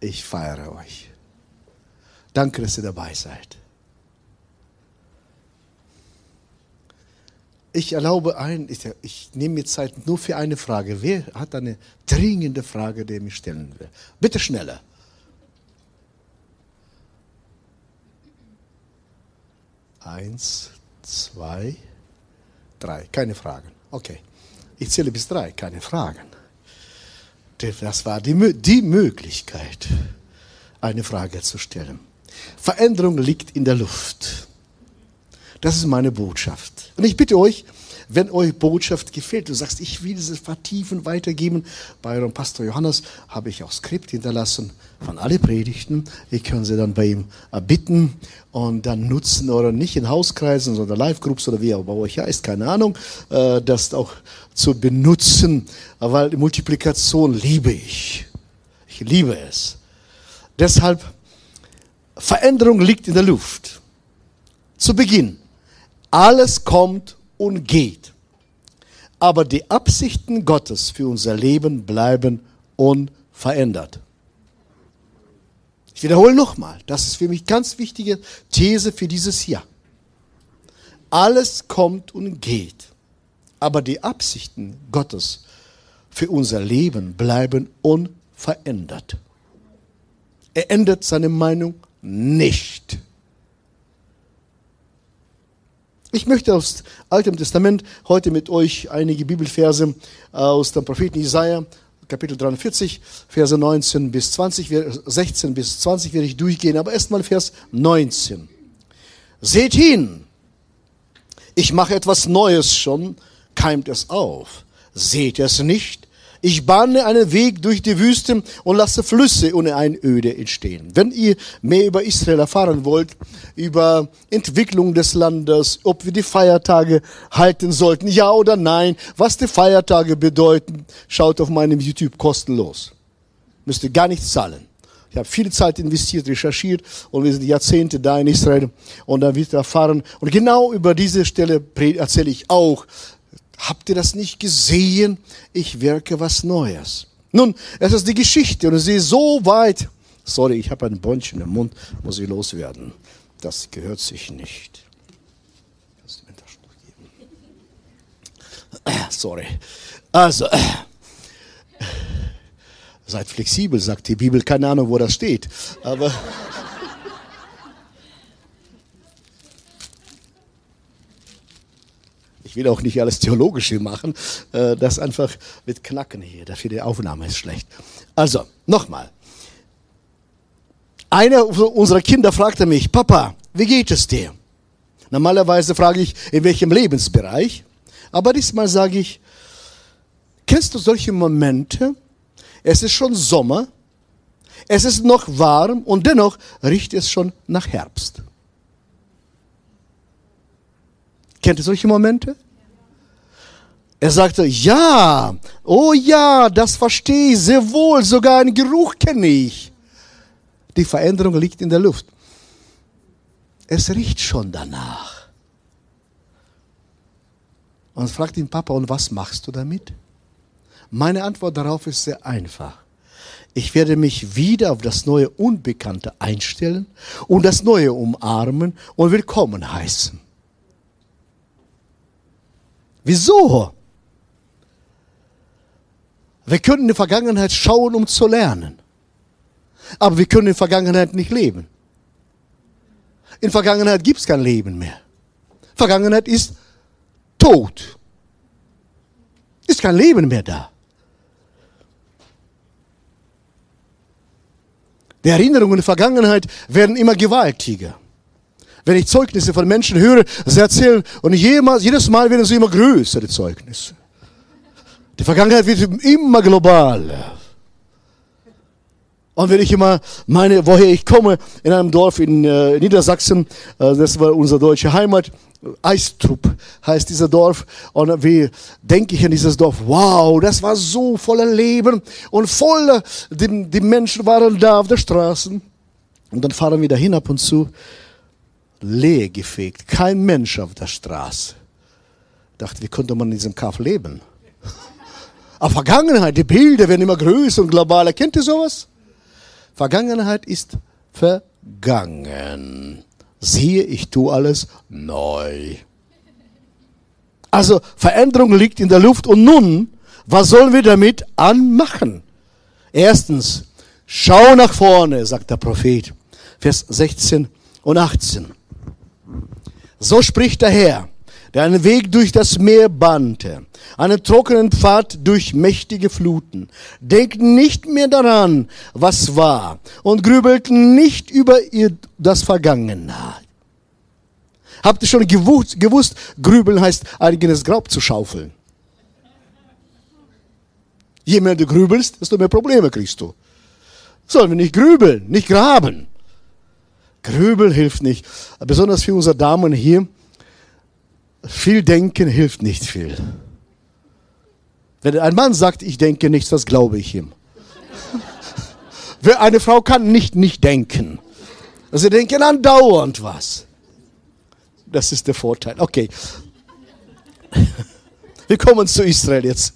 Ich feiere euch. Danke, dass ihr dabei seid. Ich erlaube ein, ich, ich, nehme mir Zeit nur für eine Frage. Wer hat eine dringende Frage, die er mir stellen will? Bitte schneller. Eins, zwei, drei. Keine Fragen. Okay. Ich zähle bis drei. Keine Fragen. Das war die, die Möglichkeit, eine Frage zu stellen. Veränderung liegt in der Luft. Das ist meine Botschaft. Und ich bitte euch, wenn euch Botschaft gefällt, du sagst, ich will diese vertiefen, weitergeben. Bei eurem Pastor Johannes habe ich auch Skript hinterlassen von alle Predigten. Ihr könnt sie dann bei ihm bitten und dann nutzen oder nicht in Hauskreisen, sondern Live-Groups oder wie auch bei euch heißt, keine Ahnung, äh, das auch zu benutzen, weil die Multiplikation liebe ich. Ich liebe es. Deshalb, Veränderung liegt in der Luft. Zu Beginn. Alles kommt und geht. Aber die Absichten Gottes für unser Leben bleiben unverändert. Ich wiederhole nochmal, das ist für mich ganz wichtige These für dieses Jahr. Alles kommt und geht, aber die Absichten Gottes für unser Leben bleiben unverändert. Er ändert seine Meinung nicht. Ich möchte aus Altem Testament heute mit euch einige Bibelverse aus dem Propheten Isaiah, Kapitel 43, Verse 19 bis 20, 16 bis 20 werde ich durchgehen, aber erstmal Vers 19. Seht hin, ich mache etwas Neues schon, keimt es auf. Seht es nicht? Ich bahne einen Weg durch die Wüste und lasse Flüsse ohne Einöde entstehen. Wenn ihr mehr über Israel erfahren wollt, über Entwicklung des Landes, ob wir die Feiertage halten sollten, ja oder nein, was die Feiertage bedeuten, schaut auf meinem YouTube kostenlos. Müsst ihr gar nichts zahlen. Ich habe viel Zeit investiert, recherchiert und wir sind Jahrzehnte da in Israel und dann wird erfahren. Und genau über diese Stelle erzähle ich auch, Habt ihr das nicht gesehen? Ich wirke was Neues. Nun, es ist die Geschichte und sie ist so weit. Sorry, ich habe ein Bäumchen im Mund, muss ich loswerden. Das gehört sich nicht. Kannst du mir das noch geben? Sorry. Also, seid flexibel, sagt die Bibel. Keine Ahnung, wo das steht. Aber. Ich will auch nicht alles Theologische machen. Äh, das einfach mit Knacken hier. Dafür die Aufnahme ist schlecht. Also, nochmal. Einer unserer Kinder fragte mich, Papa, wie geht es dir? Normalerweise frage ich, in welchem Lebensbereich. Aber diesmal sage ich, kennst du solche Momente? Es ist schon Sommer, es ist noch warm und dennoch riecht es schon nach Herbst. Kennt ihr solche Momente? Er sagte, ja, oh ja, das verstehe ich sehr wohl, sogar einen Geruch kenne ich. Die Veränderung liegt in der Luft. Es riecht schon danach. Und fragt ihn Papa, und was machst du damit? Meine Antwort darauf ist sehr einfach. Ich werde mich wieder auf das neue Unbekannte einstellen und das Neue umarmen und willkommen heißen. Wieso? Wir können in die Vergangenheit schauen, um zu lernen. Aber wir können in der Vergangenheit nicht leben. In Vergangenheit gibt es kein Leben mehr. Vergangenheit ist tot. Ist kein Leben mehr da. Die Erinnerungen in der Vergangenheit werden immer gewaltiger. Wenn ich Zeugnisse von Menschen höre, sie erzählen, und jedes Mal werden sie immer größere Zeugnisse. Die Vergangenheit wird immer global. Und wenn ich immer meine, woher ich komme, in einem Dorf in äh, Niedersachsen, äh, das war unsere deutsche Heimat, Eistrup heißt dieser Dorf. Und wie denke ich an dieses Dorf? Wow, das war so voller Leben und voller, die, die Menschen waren da auf der Straße. Und dann fahren wir da hin ab und zu, leer gefegt, kein Mensch auf der Straße. dachte, wie konnte man in diesem Kaff leben? Aber Vergangenheit, die Bilder werden immer größer und globaler. Kennt ihr sowas? Vergangenheit ist vergangen. Siehe, ich tue alles neu. Also Veränderung liegt in der Luft und nun, was sollen wir damit anmachen? Erstens, schau nach vorne, sagt der Prophet. Vers 16 und 18. So spricht der Herr der einen Weg durch das Meer bahnte, einen trockenen Pfad durch mächtige Fluten. Denkt nicht mehr daran, was war, und grübelt nicht über ihr das Vergangene. Habt ihr schon gewusst, gewusst grübeln heißt eigenes Grab zu schaufeln? Je mehr du grübelst, desto mehr Probleme kriegst du. Sollen wir nicht grübeln, nicht graben. Grübeln hilft nicht. Besonders für unsere Damen hier, viel denken hilft nicht viel. Wenn ein Mann sagt, ich denke nichts, das glaube ich ihm. Eine Frau kann nicht nicht denken. Sie denken andauernd was. Das ist der Vorteil. Okay. Wir kommen zu Israel jetzt.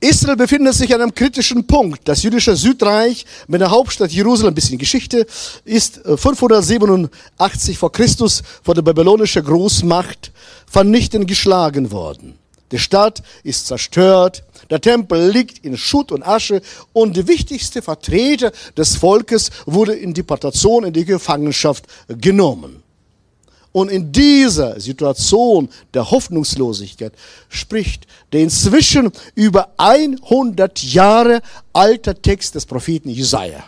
Israel befindet sich an einem kritischen Punkt. Das jüdische Südreich mit der Hauptstadt Jerusalem, ein bisschen Geschichte, ist 587 äh, vor Christus von der babylonischen Großmacht vernichtend geschlagen worden. Die Stadt ist zerstört, der Tempel liegt in Schutt und Asche und der wichtigste Vertreter des Volkes wurde in Deportation, in die Gefangenschaft genommen. Und in dieser Situation der Hoffnungslosigkeit spricht der inzwischen über 100 Jahre alter Text des Propheten Jesaja.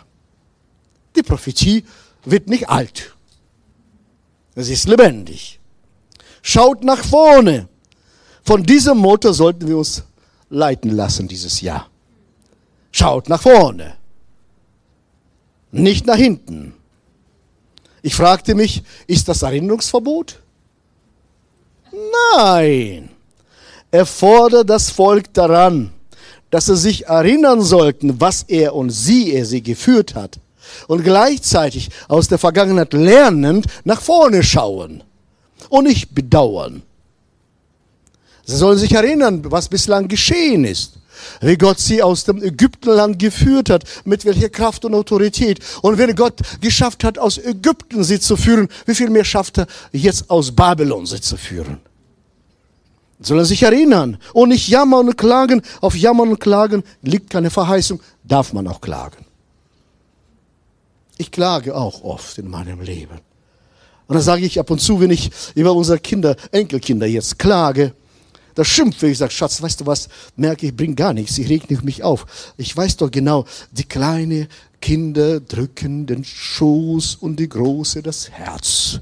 Die Prophetie wird nicht alt. Es ist lebendig. Schaut nach vorne. Von diesem Motto sollten wir uns leiten lassen dieses Jahr. Schaut nach vorne. Nicht nach hinten. Ich fragte mich, ist das Erinnerungsverbot? Nein. Er fordert das Volk daran, dass sie sich erinnern sollten, was er und sie, er sie geführt hat. Und gleichzeitig aus der Vergangenheit lernend nach vorne schauen und nicht bedauern. Sie sollen sich erinnern, was bislang geschehen ist wie Gott sie aus dem Ägyptenland geführt hat, mit welcher Kraft und Autorität. Und wenn Gott geschafft hat, aus Ägypten sie zu führen, wie viel mehr schafft er jetzt aus Babylon sie zu führen? Soll er sich erinnern und nicht jammern und klagen. Auf Jammern und Klagen liegt keine Verheißung, darf man auch klagen. Ich klage auch oft in meinem Leben. Und dann sage ich ab und zu, wenn ich über unsere Kinder, Enkelkinder jetzt klage, da schimpfe ich, sage, Schatz, weißt du was, merke ich, bringt gar nichts, ich regne mich auf. Ich weiß doch genau, die kleine Kinder drücken den Schoß und die große das Herz.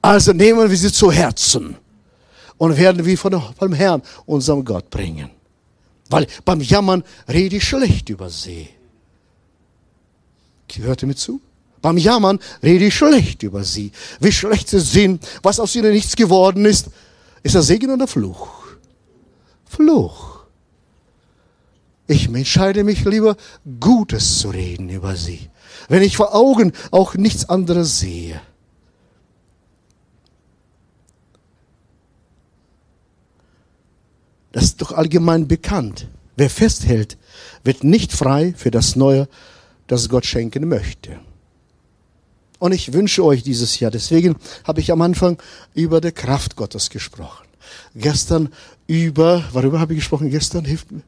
Also nehmen wir sie zu Herzen und werden wir von vom Herrn, unserem Gott, bringen. Weil beim Jammern rede ich schlecht über sie. Hört ihr mir zu? Beim Jammern rede ich schlecht über sie. Wie schlecht sie sind, was aus ihnen nichts geworden ist. Ist das Segen oder Fluch? Fluch. Ich entscheide mich lieber, Gutes zu reden über sie. Wenn ich vor Augen auch nichts anderes sehe. Das ist doch allgemein bekannt. Wer festhält, wird nicht frei für das Neue, das Gott schenken möchte. Und ich wünsche euch dieses Jahr, deswegen habe ich am Anfang über die Kraft Gottes gesprochen. Gestern über, worüber habe ich gesprochen gestern? Hilft mir.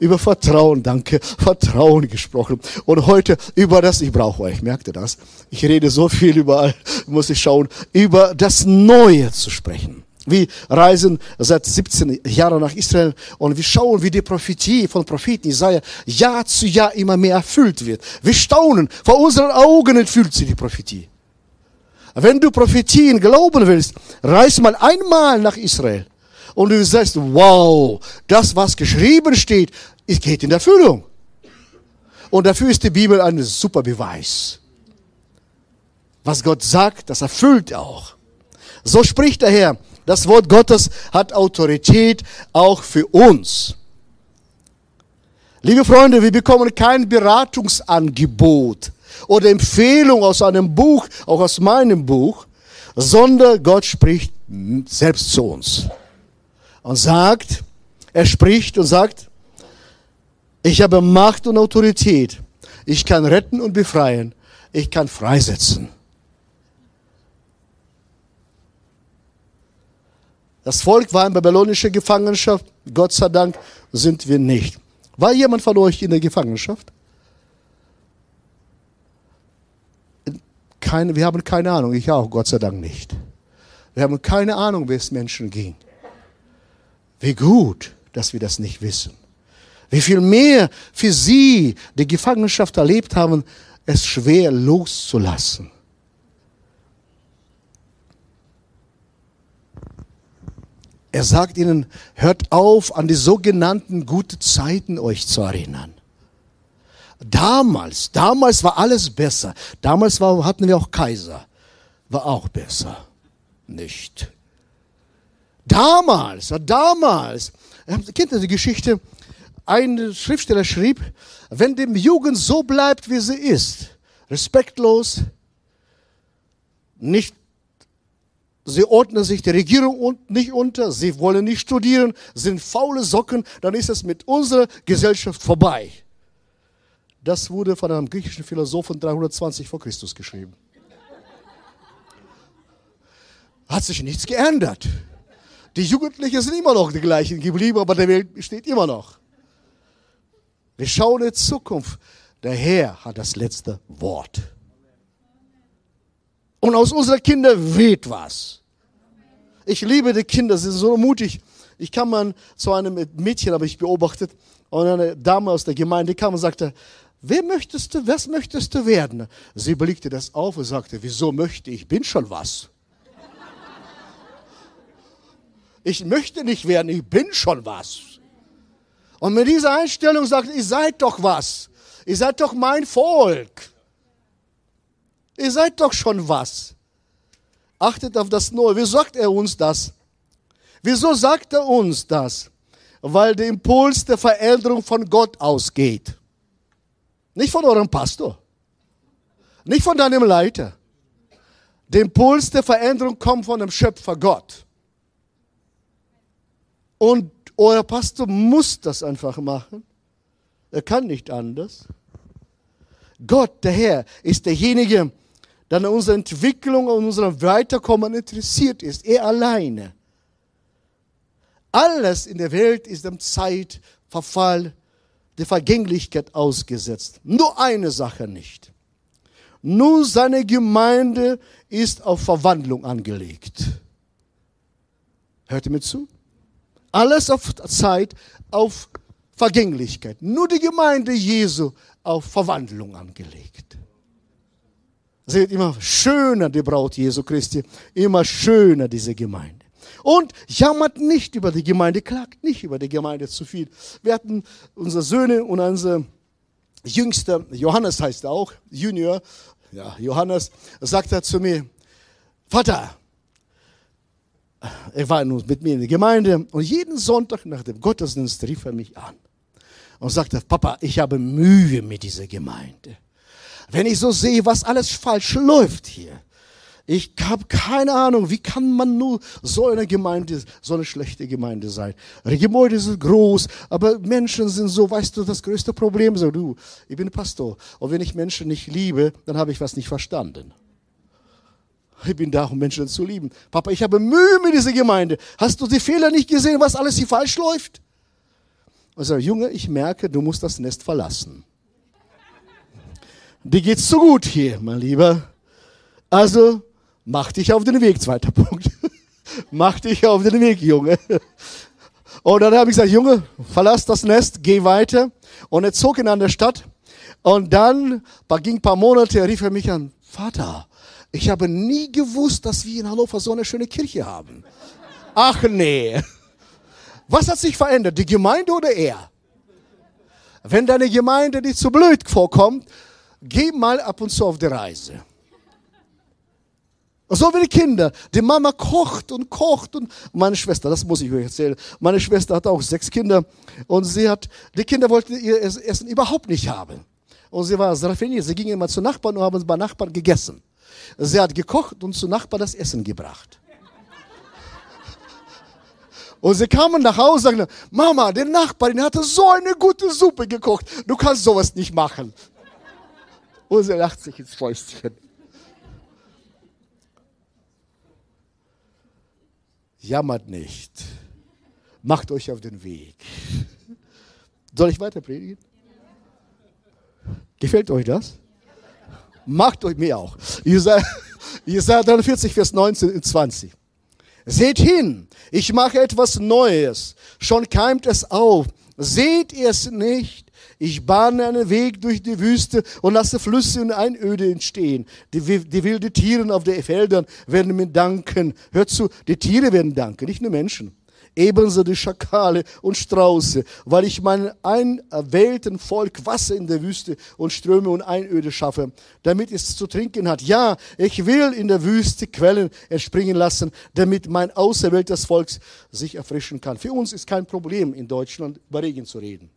Über Vertrauen, danke, Vertrauen gesprochen. Und heute über das, ich brauche euch, merkt ihr das? Ich rede so viel überall, muss ich schauen, über das Neue zu sprechen. Wir reisen seit 17 Jahren nach Israel und wir schauen, wie die Prophetie von Propheten Isaiah Jahr zu Jahr immer mehr erfüllt wird. Wir staunen, vor unseren Augen erfüllt sie die Prophetie. Wenn du Prophetien glauben willst, reis mal einmal nach Israel und du sagst, wow, das, was geschrieben steht, geht in Erfüllung. Und dafür ist die Bibel ein super Beweis. Was Gott sagt, das erfüllt er auch. So spricht der Herr. Das Wort Gottes hat Autorität auch für uns. Liebe Freunde, wir bekommen kein Beratungsangebot oder Empfehlung aus einem Buch, auch aus meinem Buch, sondern Gott spricht selbst zu uns und sagt, er spricht und sagt, ich habe Macht und Autorität. Ich kann retten und befreien. Ich kann freisetzen. Das Volk war in babylonischer Gefangenschaft. Gott sei Dank sind wir nicht. War jemand von euch in der Gefangenschaft? Keine, wir haben keine Ahnung, ich auch, Gott sei Dank nicht. Wir haben keine Ahnung, wie es Menschen ging. Wie gut, dass wir das nicht wissen. Wie viel mehr für sie die Gefangenschaft erlebt haben, es schwer loszulassen. Er sagt ihnen, hört auf, an die sogenannten guten Zeiten euch zu erinnern. Damals, damals war alles besser. Damals war, hatten wir auch Kaiser. War auch besser. Nicht. Damals, damals. Kennt ihr die Geschichte? Ein Schriftsteller schrieb, wenn die Jugend so bleibt, wie sie ist, respektlos, nicht Sie ordnen sich der Regierung nicht unter, sie wollen nicht studieren, sind faule Socken, dann ist es mit unserer Gesellschaft vorbei. Das wurde von einem griechischen Philosophen 320 vor Christus geschrieben. Hat sich nichts geändert. Die Jugendlichen sind immer noch die gleichen geblieben, aber der Welt besteht immer noch. Wir schauen in die Zukunft. Der Herr hat das letzte Wort. Und aus unseren Kindern weht was. Ich liebe die Kinder, sie sind so mutig. Ich kam mal zu einem Mädchen, habe ich beobachtet, und eine Dame aus der Gemeinde kam und sagte, wer möchtest du, was möchtest du werden? Sie blickte das auf und sagte, wieso möchte ich, bin schon was. Ich möchte nicht werden, ich bin schon was. Und mit dieser Einstellung sagt, ihr seid doch was. Ihr seid doch mein Volk. Ihr seid doch schon was. Achtet auf das Neue. Wie sagt er uns das? Wieso sagt er uns das? Weil der Impuls der Veränderung von Gott ausgeht. Nicht von eurem Pastor. Nicht von deinem Leiter. Der Impuls der Veränderung kommt von dem Schöpfer Gott. Und euer Pastor muss das einfach machen. Er kann nicht anders. Gott, der Herr, ist derjenige, der der an unserer Entwicklung, an unserem Weiterkommen interessiert ist. Er alleine. Alles in der Welt ist dem Zeitverfall, der Vergänglichkeit ausgesetzt. Nur eine Sache nicht. Nur seine Gemeinde ist auf Verwandlung angelegt. Hört ihr mir zu? Alles auf Zeit, auf Vergänglichkeit. Nur die Gemeinde Jesu auf Verwandlung angelegt. Wird immer schöner, die Braut Jesu Christi, immer schöner, diese Gemeinde. Und jammert nicht über die Gemeinde, klagt nicht über die Gemeinde zu viel. Wir hatten unsere Söhne und unser jüngster, Johannes heißt er auch, Junior, ja, Johannes, sagt er zu mir, Vater, er war nun mit mir in der Gemeinde und jeden Sonntag nach dem Gottesdienst rief er mich an und sagte, Papa, ich habe Mühe mit dieser Gemeinde. Wenn ich so sehe, was alles falsch läuft hier. Ich habe keine Ahnung, wie kann man nur so eine Gemeinde, so eine schlechte Gemeinde sein? Die Gebäude sind groß, aber Menschen sind so, weißt du, das größte Problem, so du, ich bin Pastor. Und wenn ich Menschen nicht liebe, dann habe ich was nicht verstanden. Ich bin da, um Menschen zu lieben. Papa, ich habe Mühe mit dieser Gemeinde. Hast du die Fehler nicht gesehen, was alles hier falsch läuft? Und so, Junge, ich merke, du musst das Nest verlassen. Dir geht's zu gut hier, mein Lieber. Also, mach dich auf den Weg, zweiter Punkt. mach dich auf den Weg, Junge. Und dann habe ich gesagt, Junge, verlass das Nest, geh weiter. Und er zog ihn an der Stadt. Und dann, ging ein paar Monate, rief er mich an, Vater, ich habe nie gewusst, dass wir in Hannover so eine schöne Kirche haben. Ach nee. Was hat sich verändert, die Gemeinde oder er? Wenn deine Gemeinde dir zu blöd vorkommt, geh mal ab und zu auf die Reise. So wie die Kinder. Die Mama kocht und kocht und meine Schwester, das muss ich euch erzählen. Meine Schwester hat auch sechs Kinder und sie hat, die Kinder wollten ihr Essen überhaupt nicht haben. Und sie war raffiniert. Sie gingen immer zu Nachbarn und haben bei Nachbarn gegessen. Sie hat gekocht und zu Nachbarn das Essen gebracht. Und sie kamen nach Hause und sagten, Mama, der Nachbarin hatte so eine gute Suppe gekocht. Du kannst sowas nicht machen. Sie lacht sich ins Fäustchen. Jammert nicht. Macht euch auf den Weg. Soll ich weiter predigen? Gefällt euch das? Macht euch mir auch. Jesaja, Jesaja 43, Vers 19 und 20. Seht hin, ich mache etwas Neues. Schon keimt es auf. Seht ihr es nicht? Ich bahne einen Weg durch die Wüste und lasse Flüsse und Einöde entstehen. Die, die wilden Tiere auf den Feldern werden mir danken. Hört zu, die Tiere werden danken, nicht nur Menschen ebenso die Schakale und Strauße, weil ich meinem einwählten Volk Wasser in der Wüste und Ströme und Einöde schaffe, damit es zu trinken hat. Ja, ich will in der Wüste Quellen entspringen lassen, damit mein auserwähltes Volk sich erfrischen kann. Für uns ist kein Problem, in Deutschland über Regen zu reden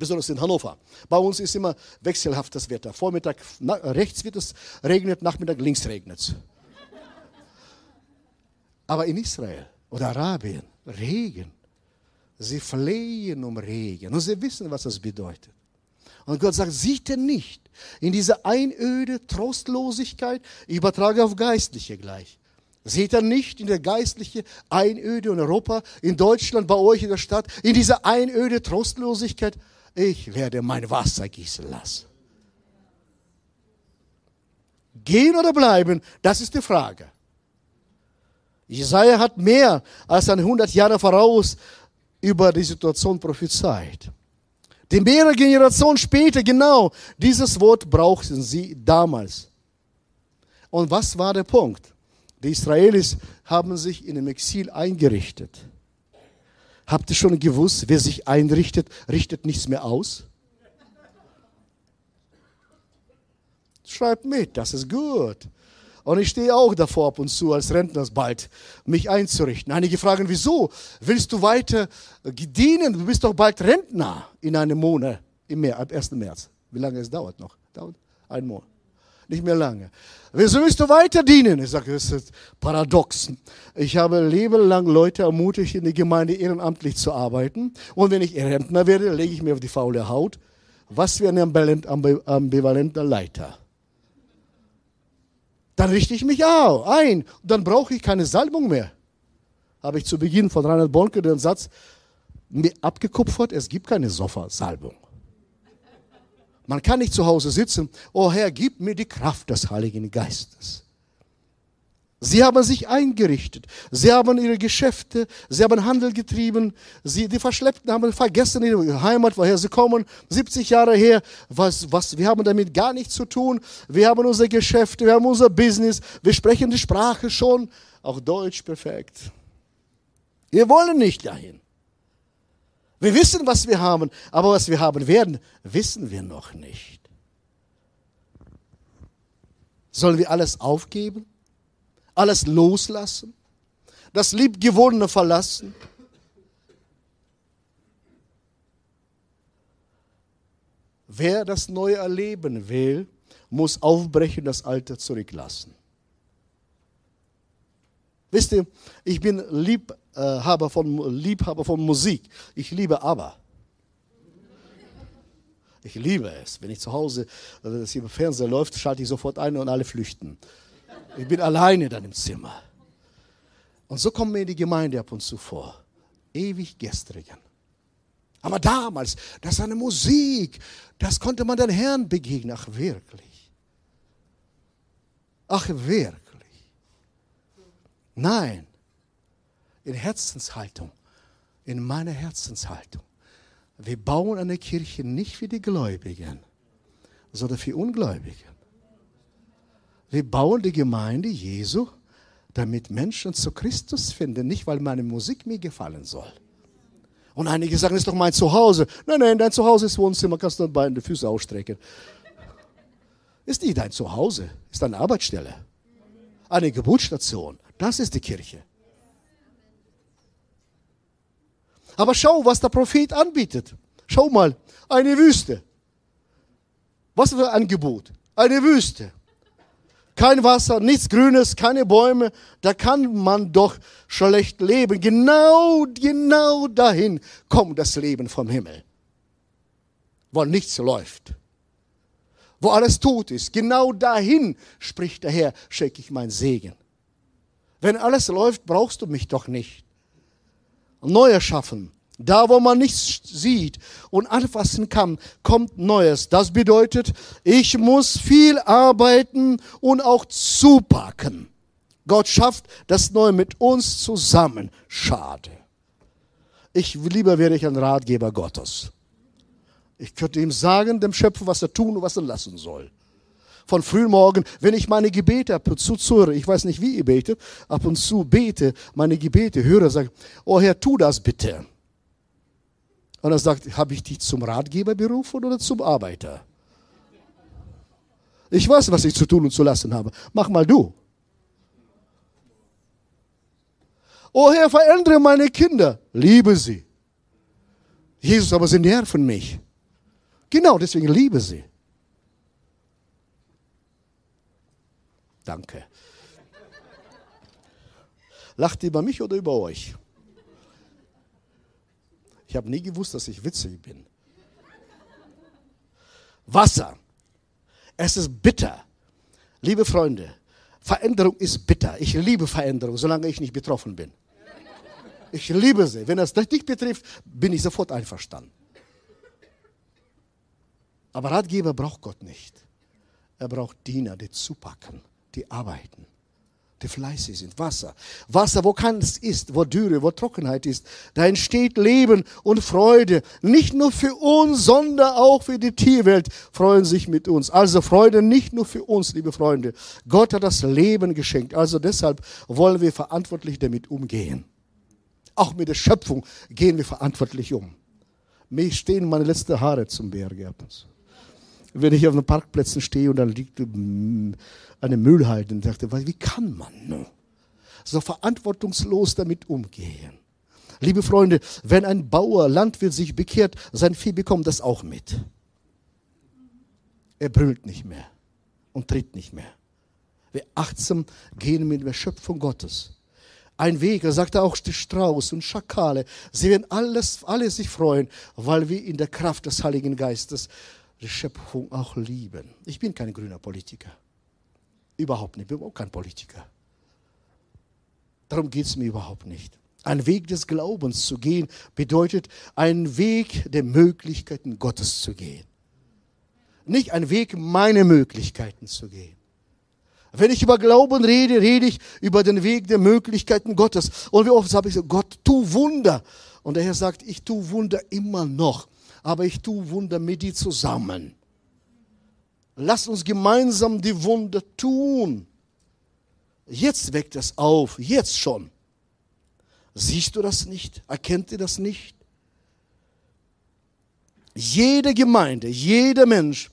besonders in Hannover. Bei uns ist immer wechselhaftes Wetter. Vormittag rechts wird es regnet, Nachmittag links regnet es. Aber in Israel oder Arabien, Regen. Sie flehen um Regen und sie wissen, was das bedeutet. Und Gott sagt, sieht er nicht in dieser Einöde, Trostlosigkeit, ich übertrage auf Geistliche gleich. Seht ihr nicht in der geistlichen Einöde in Europa, in Deutschland, bei euch in der Stadt, in dieser Einöde, Trostlosigkeit, ich werde mein Wasser gießen lassen. Gehen oder bleiben, das ist die Frage. Jesaja hat mehr als eine 100 Jahre voraus über die Situation prophezeit. Die mehrere Generationen später, genau dieses Wort brauchten sie damals. Und was war der Punkt? Die Israelis haben sich in dem Exil eingerichtet. Habt ihr schon gewusst, wer sich einrichtet, richtet nichts mehr aus? Schreibt mit, das ist gut. Und ich stehe auch davor ab und zu als Rentner bald, mich einzurichten. Einige fragen, wieso? Willst du weiter dienen? Du bist doch bald Rentner in einem Monat, im März, ab 1. März. Wie lange es dauert noch? Dauert ein Monat. Nicht mehr lange. Wieso willst du weiter dienen? Ich sage, das ist paradox. Ich habe lebenlang Leute ermutigt, in der Gemeinde ehrenamtlich zu arbeiten. Und wenn ich Rentner werde, lege ich mir auf die faule Haut. Was für ein ambivalenter Leiter dann richte ich mich auch ein. Dann brauche ich keine Salbung mehr. Habe ich zu Beginn von Reinhard Bonke den Satz abgekupfert, es gibt keine Sofa-Salbung. Man kann nicht zu Hause sitzen, oh Herr, gib mir die Kraft des Heiligen Geistes. Sie haben sich eingerichtet. Sie haben ihre Geschäfte, sie haben Handel getrieben. Sie, die Verschleppten haben vergessen ihre Heimat, woher sie kommen. 70 Jahre her, was, was, wir haben damit gar nichts zu tun. Wir haben unsere Geschäfte, wir haben unser Business. Wir sprechen die Sprache schon, auch Deutsch perfekt. Wir wollen nicht dahin. Wir wissen, was wir haben, aber was wir haben werden, wissen wir noch nicht. Sollen wir alles aufgeben? alles loslassen, das Liebgewonnene verlassen. Wer das Neue erleben will, muss aufbrechen, das Alte zurücklassen. Wisst ihr, ich bin Liebhaber von, Liebhaber von Musik. Ich liebe aber. Ich liebe es. Wenn ich zu Hause, wenn es im Fernseher läuft, schalte ich sofort ein und alle flüchten. Ich bin alleine dann im Zimmer. Und so kommen mir die Gemeinde ab und zu vor. Ewig gestrigen. Aber damals, das ist eine Musik, das konnte man den Herrn begegnen. Ach wirklich. Ach wirklich. Nein, in Herzenshaltung, in meiner Herzenshaltung. Wir bauen eine Kirche nicht für die Gläubigen, sondern für Ungläubige. Wir bauen die Gemeinde Jesu, damit Menschen zu Christus finden, nicht weil meine Musik mir gefallen soll. Und einige sagen, das ist doch mein Zuhause. Nein, nein, dein Zuhause ist Wohnzimmer, kannst du beide die Füße ausstrecken. Ist nicht dein Zuhause, ist deine Arbeitsstelle. Eine Geburtsstation. Das ist die Kirche. Aber schau, was der Prophet anbietet. Schau mal, eine Wüste. Was für ein Angebot? Eine Wüste. Kein Wasser, nichts Grünes, keine Bäume. Da kann man doch schlecht leben. Genau, genau dahin kommt das Leben vom Himmel. Wo nichts läuft. Wo alles tot ist. Genau dahin, spricht der Herr, schicke ich meinen Segen. Wenn alles läuft, brauchst du mich doch nicht. Neues schaffen. Da, wo man nichts sieht und anfassen kann, kommt Neues. Das bedeutet, ich muss viel arbeiten und auch zupacken. Gott schafft das Neue mit uns zusammen. Schade. Ich lieber wäre ich ein Ratgeber Gottes. Ich könnte ihm sagen, dem Schöpfer, was er tun und was er lassen soll. Von frühmorgen, wenn ich meine Gebete ab und zu zuhöre, ich weiß nicht, wie ihr betet, ab und zu bete, meine Gebete höre, sage, oh Herr, tu das bitte. Und er sagt, habe ich dich zum Ratgeber berufen oder zum Arbeiter? Ich weiß, was ich zu tun und zu lassen habe. Mach mal du. Oh Herr, verändere meine Kinder. Liebe sie. Jesus, aber sie nerven mich. Genau, deswegen liebe sie. Danke. Lacht ihr über mich oder über euch? Ich habe nie gewusst, dass ich witzig bin. Wasser. Es ist bitter. Liebe Freunde, Veränderung ist bitter. Ich liebe Veränderung, solange ich nicht betroffen bin. Ich liebe sie. Wenn das dich betrifft, bin ich sofort einverstanden. Aber Ratgeber braucht Gott nicht. Er braucht Diener, die zupacken, die arbeiten die fleißig sind. Wasser. Wasser, wo keins ist, wo Dürre, wo Trockenheit ist. Da entsteht Leben und Freude. Nicht nur für uns, sondern auch für die Tierwelt freuen sich mit uns. Also Freude nicht nur für uns, liebe Freunde. Gott hat das Leben geschenkt. Also deshalb wollen wir verantwortlich damit umgehen. Auch mit der Schöpfung gehen wir verantwortlich um. Mir stehen meine letzten Haare zum Berge ab. Wenn ich auf den Parkplätzen stehe und dann liegt eine Müllhalde und dachte, wie kann man so verantwortungslos damit umgehen? Liebe Freunde, wenn ein Bauer, Landwirt sich bekehrt, sein Vieh bekommt das auch mit. Er brüllt nicht mehr und tritt nicht mehr. Wir achtsam gehen mit der Schöpfung Gottes. Ein Weg, er sagte auch die Strauß und Schakale, sie werden alles, alle sich freuen, weil wir in der Kraft des Heiligen Geistes die Schöpfung auch lieben. Ich bin kein grüner Politiker. Überhaupt nicht. Ich bin auch kein Politiker. Darum geht es mir überhaupt nicht. Ein Weg des Glaubens zu gehen bedeutet, einen Weg der Möglichkeiten Gottes zu gehen. Nicht ein Weg, meine Möglichkeiten zu gehen. Wenn ich über Glauben rede, rede ich über den Weg der Möglichkeiten Gottes. Und wie oft habe ich so, Gott, tu Wunder. Und der Herr sagt, ich tu Wunder immer noch. Aber ich tu Wunder mit dir zusammen. Lass uns gemeinsam die Wunder tun. Jetzt weckt es auf, jetzt schon. Siehst du das nicht? Erkennt ihr das nicht? Jede Gemeinde, jeder Mensch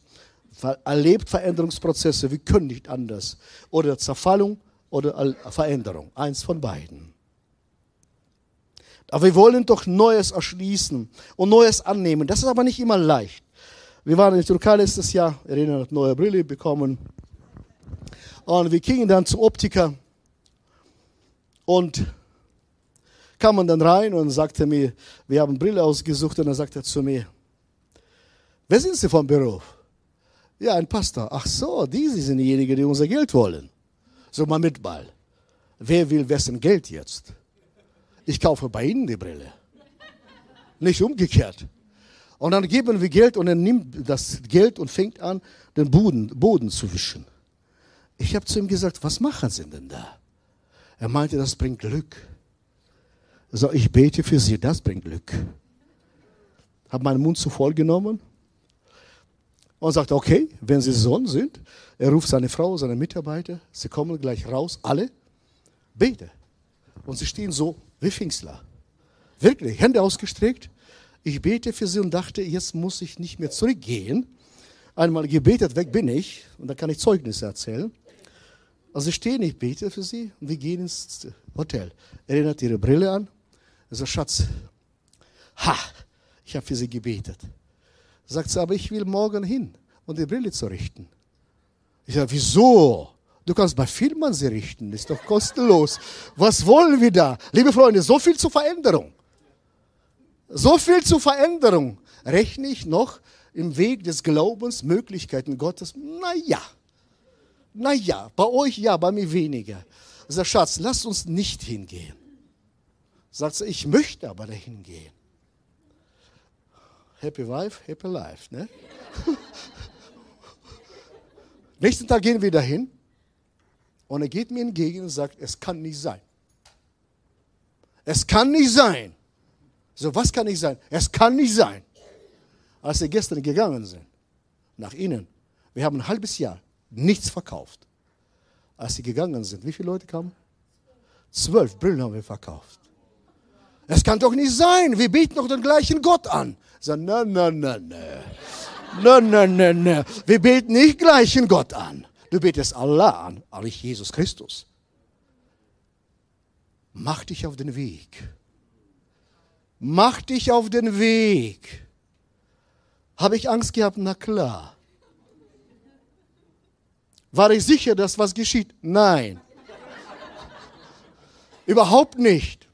erlebt Veränderungsprozesse. Wir können nicht anders. Oder Zerfallung oder Veränderung. Eins von beiden. Aber wir wollen doch Neues erschließen und Neues annehmen. Das ist aber nicht immer leicht. Wir waren in der Türkei letztes Jahr, hat neue Brille bekommen. Und wir gingen dann zum Optiker und kamen dann rein und sagte mir, wir haben Brille ausgesucht und dann sagte er zu mir, wer sind Sie vom Beruf? Ja, ein Pastor. Ach so, diese sind diejenigen, die unser Geld wollen. So mal mit mal. Wer will wessen Geld jetzt? Ich kaufe bei Ihnen die Brille. Nicht umgekehrt. Und dann geben wir Geld und er nimmt das Geld und fängt an, den Boden, Boden zu wischen. Ich habe zu ihm gesagt, was machen Sie denn da? Er meinte, das bringt Glück. So, ich bete für Sie, das bringt Glück. Habe meinen Mund zu voll genommen und sagte, okay, wenn Sie Sohn sind, er ruft seine Frau, seine Mitarbeiter, sie kommen gleich raus, alle, bete. Und sie stehen so wie Pfingstler. Wirklich, Hände ausgestreckt. Ich bete für sie und dachte, jetzt muss ich nicht mehr zurückgehen. Einmal gebetet, weg bin ich und da kann ich Zeugnisse erzählen. Also ich stehe, ich bete für sie und wir gehen ins Hotel. Erinnert ihre Brille an. Also Schatz, ha, ich habe für sie gebetet. Sagt sie, aber ich will morgen hin und die Brille zu richten. Ich sage, wieso? Du kannst bei Filmen sie richten, ist doch kostenlos. Was wollen wir da? Liebe Freunde, so viel zur Veränderung. So viel zur Veränderung. Rechne ich noch im Weg des Glaubens Möglichkeiten Gottes? Naja, naja, bei euch ja, bei mir weniger. Sagt Schatz, lasst uns nicht hingehen. Sagt sie, ich möchte aber dahin gehen. Happy Wife, Happy Life. Ne? Nächsten Tag gehen wir dahin und er geht mir entgegen und sagt, es kann nicht sein. Es kann nicht sein. So, was kann nicht sein? Es kann nicht sein. Als wir gestern gegangen sind, nach innen, wir haben ein halbes Jahr nichts verkauft. Als sie gegangen sind, wie viele Leute kamen? Zwölf Brillen haben wir verkauft. Es kann doch nicht sein, wir beten doch den gleichen Gott an. Sagen, nein, nein, nein, nein. Nein, nein, nein, nein. Wir beten nicht gleichen Gott an. Du betest Allah an, aber nicht Jesus Christus. Mach dich auf den Weg. Mach dich auf den Weg. Habe ich Angst gehabt? Na klar. War ich sicher, dass was geschieht? Nein. Überhaupt nicht.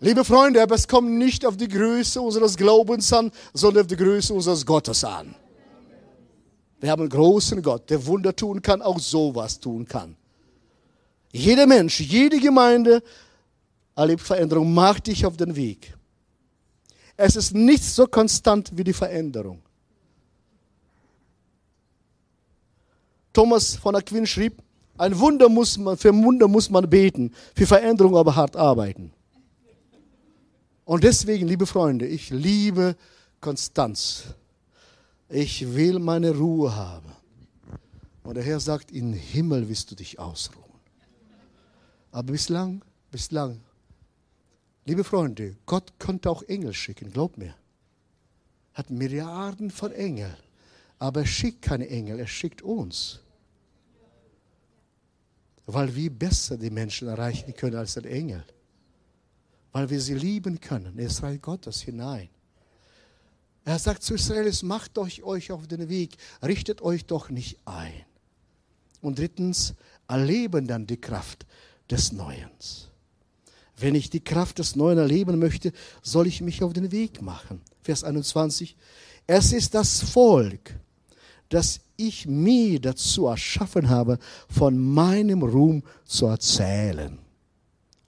Liebe Freunde, aber es kommt nicht auf die Größe unseres Glaubens an, sondern auf die Größe unseres Gottes an. Wir haben einen großen Gott, der Wunder tun kann, auch sowas tun kann. Jeder Mensch, jede Gemeinde erlebt Veränderung. Mach dich auf den Weg. Es ist nicht so konstant wie die Veränderung. Thomas von Aquin schrieb, ein Wunder muss man, für Wunder muss man beten, für Veränderung aber hart arbeiten. Und deswegen, liebe Freunde, ich liebe Konstanz. Ich will meine Ruhe haben. Und der Herr sagt, im Himmel wirst du dich ausruhen. Aber bislang, bislang, liebe Freunde, Gott könnte auch Engel schicken, glaub mir. Hat Milliarden von Engeln. Aber er schickt keine Engel, er schickt uns. Weil wir besser die Menschen erreichen können als ein Engel. Weil wir sie lieben können, in das Reich Gottes hinein. Er sagt zu Israel, macht euch, euch auf den Weg, richtet euch doch nicht ein. Und drittens, erleben dann die Kraft des Neuens. Wenn ich die Kraft des Neuen erleben möchte, soll ich mich auf den Weg machen. Vers 21. Es ist das Volk, das ich mir dazu erschaffen habe, von meinem Ruhm zu erzählen.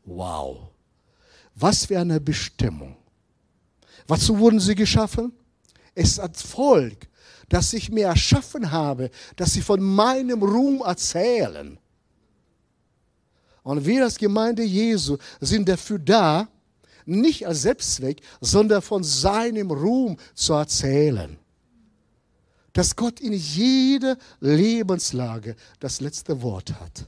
Wow. Was für eine Bestimmung. Wozu wurden sie geschaffen? Es als Volk, das ich mir erschaffen habe, dass sie von meinem Ruhm erzählen. Und wir als Gemeinde Jesu sind dafür da, nicht als Selbstzweck, sondern von seinem Ruhm zu erzählen dass Gott in jeder Lebenslage das letzte Wort hat.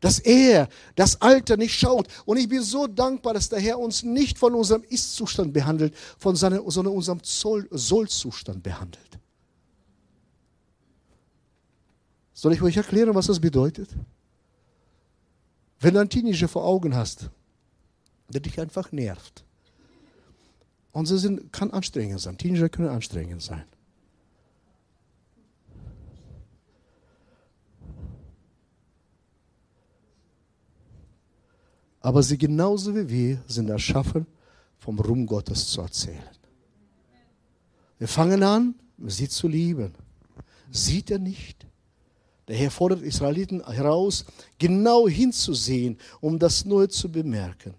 Dass er das Alter nicht schaut. Und ich bin so dankbar, dass der Herr uns nicht von unserem Ist-Zustand behandelt, von seinem, sondern unserem Soll-Zustand behandelt. Soll ich euch erklären, was das bedeutet? Wenn du einen Teenager vor Augen hast, der dich einfach nervt, und sie sind, kann anstrengend sein. Teenager können anstrengend sein. Aber sie genauso wie wir sind erschaffen, vom Ruhm Gottes zu erzählen. Wir fangen an, sie zu lieben. Sieht er nicht? Der Herr fordert Israeliten heraus, genau hinzusehen, um das Neue zu bemerken.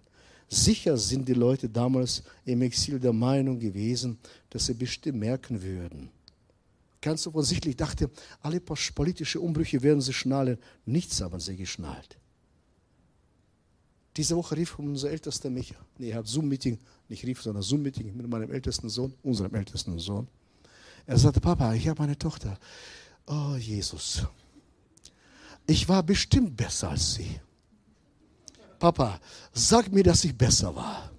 Sicher sind die Leute damals im Exil der Meinung gewesen, dass sie bestimmt merken würden. Ganz offensichtlich dachte, alle politische Umbrüche werden sie schnallen. Nichts haben sie geschnallt. Diese Woche rief unser ältester mich, nee, er hat Zoom-Meeting, nicht rief, sondern Zoom-Meeting mit meinem ältesten Sohn, unserem ältesten Sohn. Er sagte, Papa, ich habe eine Tochter. Oh, Jesus. Ich war bestimmt besser als sie. Papa, sag mir, dass ich besser war.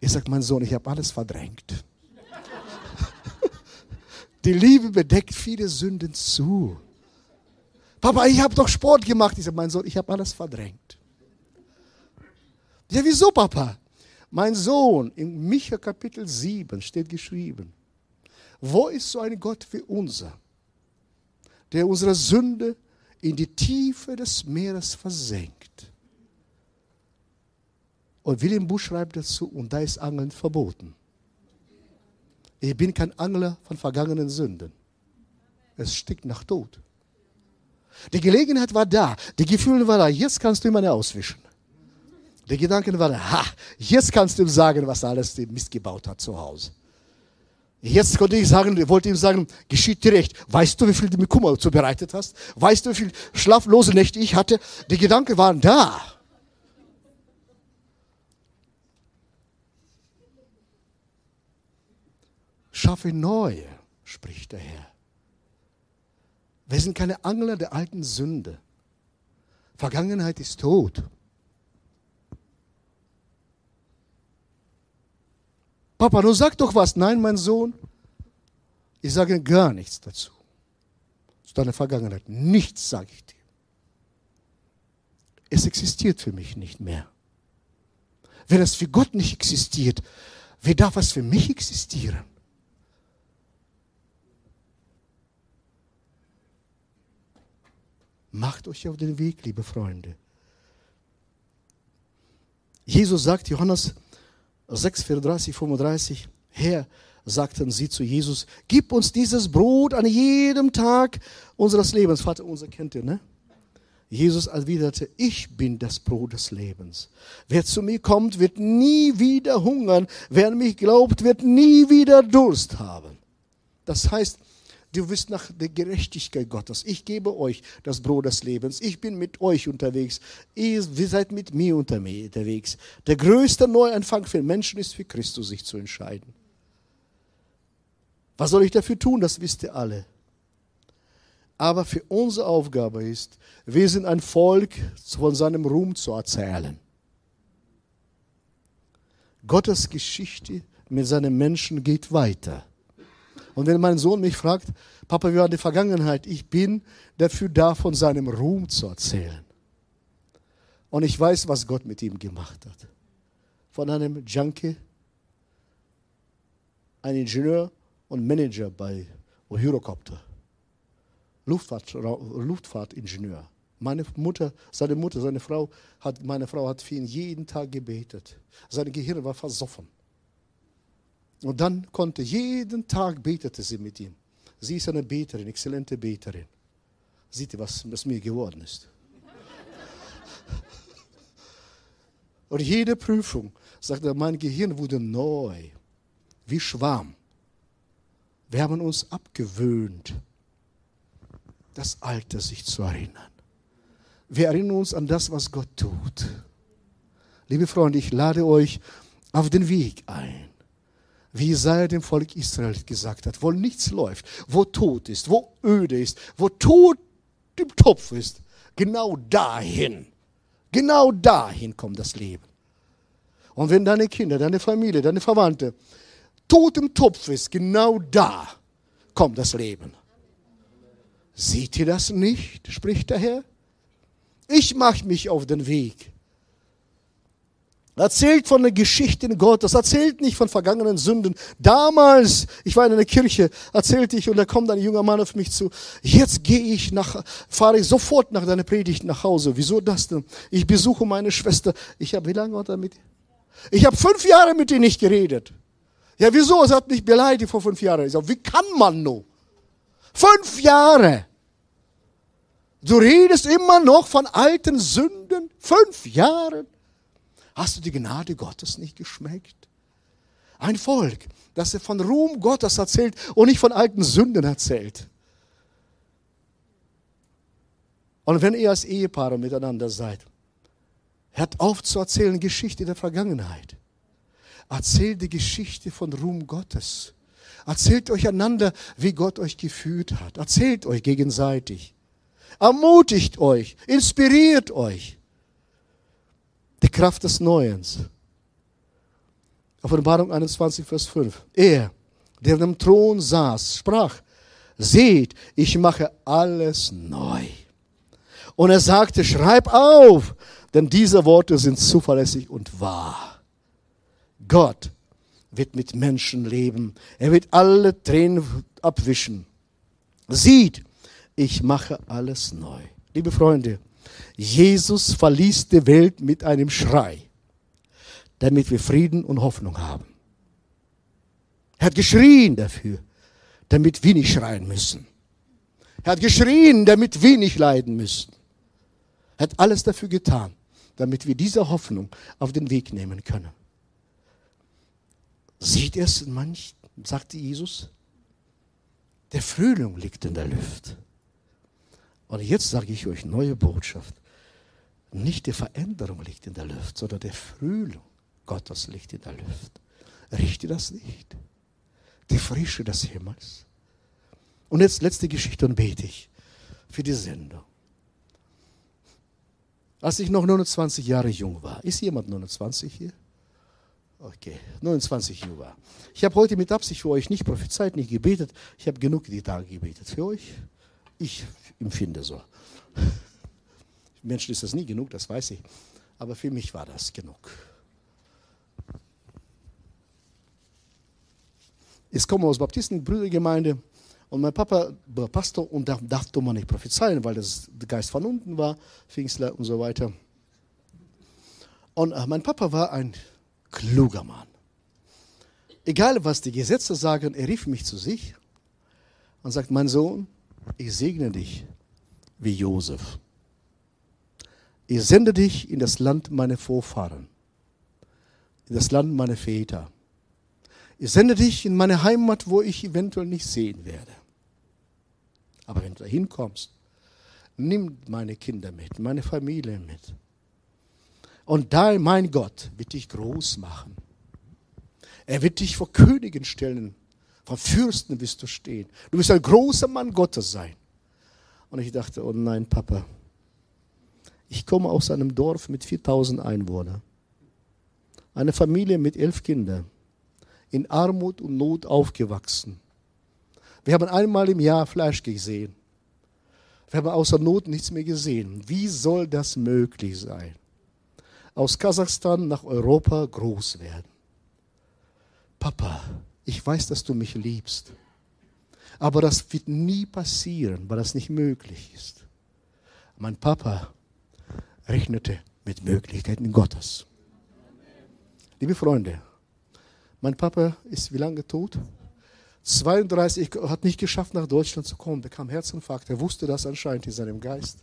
Ich sage, mein Sohn, ich habe alles verdrängt. Die Liebe bedeckt viele Sünden zu. Papa, ich habe doch Sport gemacht. Ich sage, mein Sohn, ich habe alles verdrängt. Ja, wieso, Papa? Mein Sohn, in Micha Kapitel 7 steht geschrieben, wo ist so ein Gott wie unser, der unsere Sünde in die Tiefe des Meeres versenkt? Und William Busch schreibt dazu, und da ist Angeln verboten. Ich bin kein Angler von vergangenen Sünden. Es stickt nach Tod. Die Gelegenheit war da, die Gefühle waren da, jetzt kannst du ihm eine auswischen. Die Gedanken waren, ha, jetzt kannst du ihm sagen, was alles der Mist gebaut hat zu Hause. Jetzt konnte ich sagen, wollte ihm sagen, geschieht dir recht. Weißt du, wie viel du mir Kummer zubereitet hast? Weißt du, wie viele schlaflose Nächte ich hatte? Die Gedanken waren da. Schaffe neue, spricht der Herr. Wir sind keine Angler der alten Sünde. Vergangenheit ist tot. Papa, du sag doch was. Nein, mein Sohn, ich sage gar nichts dazu. Zu deiner Vergangenheit. Nichts sage ich dir. Es existiert für mich nicht mehr. Wenn es für Gott nicht existiert, wie darf es für mich existieren? Macht euch auf den Weg, liebe Freunde. Jesus sagt, Johannes 6, 34, 35, Herr, sagten sie zu Jesus, gib uns dieses Brot an jedem Tag unseres Lebens. Vater unser kennt ihr, ne? Jesus erwiderte, ich bin das Brot des Lebens. Wer zu mir kommt, wird nie wieder hungern. Wer an mich glaubt, wird nie wieder Durst haben. Das heißt, Du wirst nach der Gerechtigkeit Gottes. Ich gebe euch das Brot des Lebens. Ich bin mit euch unterwegs. Ihr seid mit mir unterwegs. Der größte Neuanfang für Menschen ist für Christus sich zu entscheiden. Was soll ich dafür tun? Das wisst ihr alle. Aber für unsere Aufgabe ist, wir sind ein Volk von seinem Ruhm zu erzählen. Gottes Geschichte mit seinen Menschen geht weiter. Und wenn mein Sohn mich fragt, Papa, wie war die Vergangenheit? Ich bin dafür da, von seinem Ruhm zu erzählen. Und ich weiß, was Gott mit ihm gemacht hat. Von einem Junkie, ein Ingenieur und Manager bei Eurocopter. Luftfahrt, Luftfahrtingenieur. Meine Mutter, seine Mutter, seine Frau hat, meine Frau hat für ihn jeden Tag gebetet. Sein Gehirn war versoffen. Und dann konnte jeden Tag betete sie mit ihm. Sie ist eine Beterin, exzellente Beterin. Seht ihr, was aus mir geworden ist? Und jede Prüfung, sagt er, mein Gehirn wurde neu, wie Schwamm. Wir haben uns abgewöhnt, das Alte sich zu erinnern. Wir erinnern uns an das, was Gott tut. Liebe Freunde, ich lade euch auf den Weg ein wie Jesaja dem Volk Israel gesagt hat, wo nichts läuft, wo Tod ist, wo öde ist, wo Tod im Topf ist, genau dahin, genau dahin kommt das Leben. Und wenn deine Kinder, deine Familie, deine Verwandte tot im Topf ist, genau da kommt das Leben. Seht ihr das nicht, spricht der Herr? Ich mache mich auf den Weg Erzählt von den Geschichten Gottes, erzählt nicht von vergangenen Sünden. Damals, ich war in einer Kirche, erzählte ich und da kommt ein junger Mann auf mich zu. Jetzt gehe ich nach, fahre ich sofort nach deiner Predigt nach Hause. Wieso das denn? Ich besuche meine Schwester. Ich habe, wie lange hat er mit? Ich habe fünf Jahre mit ihr nicht geredet. Ja, wieso? Sie hat mich beleidigt vor fünf Jahren. Ich sage, wie kann man nur? Fünf Jahre. Du redest immer noch von alten Sünden? Fünf Jahre? Hast du die Gnade Gottes nicht geschmeckt? Ein Volk, das von Ruhm Gottes erzählt und nicht von alten Sünden erzählt. Und wenn ihr als Ehepaare miteinander seid, hört auf zu erzählen Geschichte der Vergangenheit. Erzählt die Geschichte von Ruhm Gottes. Erzählt euch einander, wie Gott euch geführt hat. Erzählt euch gegenseitig. Ermutigt euch, inspiriert euch. Die Kraft des Neuens. Offenbarung 21, Vers 5. Er, der dem Thron saß, sprach, seht, ich mache alles neu. Und er sagte, schreib auf, denn diese Worte sind zuverlässig und wahr. Gott wird mit Menschen leben. Er wird alle Tränen abwischen. Sieht, ich mache alles neu. Liebe Freunde, Jesus verließ die Welt mit einem Schrei, damit wir Frieden und Hoffnung haben. Er hat geschrien dafür, damit wir nicht schreien müssen. Er hat geschrien, damit wir nicht leiden müssen. Er hat alles dafür getan, damit wir diese Hoffnung auf den Weg nehmen können. Sieht es in manch, sagte Jesus, der Frühling liegt in der Luft. Und jetzt sage ich euch neue Botschaft. Nicht die Veränderung liegt in der Luft, sondern der Frühling Gottes liegt in der Luft. Riecht ihr das nicht? Die Frische des Himmels. Und jetzt letzte Geschichte und bete ich für die Sendung. Als ich noch 29 Jahre jung war, ist jemand 29 hier? Okay, 29 Jahre war. Ich habe heute mit Absicht für euch nicht prophezeit, nicht gebetet. Ich habe genug die Tage gebetet. Für euch? Ich empfinde so. Menschen ist das nie genug, das weiß ich. Aber für mich war das genug. Ich komme aus Baptisten-Brüdergemeinde und mein Papa war Pastor und da darf man nicht prophezeien, weil das der Geist von unten war, Pfingstler und so weiter. Und äh, mein Papa war ein kluger Mann. Egal, was die Gesetze sagen, er rief mich zu sich und sagt, mein Sohn, ich segne dich wie Josef. Ich sende dich in das Land meiner Vorfahren, in das Land meiner Väter. Ich sende dich in meine Heimat, wo ich eventuell nicht sehen werde. Aber wenn du dahin kommst, nimm meine Kinder mit, meine Familie mit. Und da, mein Gott, wird dich groß machen. Er wird dich vor Königen stellen. Vor Fürsten wirst du stehen. Du wirst ein großer Mann Gottes sein. Und ich dachte, oh nein, Papa, ich komme aus einem Dorf mit 4000 Einwohnern. Eine Familie mit elf Kindern. In Armut und Not aufgewachsen. Wir haben einmal im Jahr Fleisch gesehen. Wir haben außer Not nichts mehr gesehen. Wie soll das möglich sein? Aus Kasachstan nach Europa groß werden. Papa, ich weiß, dass du mich liebst. Aber das wird nie passieren, weil das nicht möglich ist. Mein Papa rechnete mit Möglichkeiten Gottes. Liebe Freunde, mein Papa ist wie lange tot? 32, hat nicht geschafft, nach Deutschland zu kommen, bekam Herzinfarkt. Er wusste das anscheinend in seinem Geist.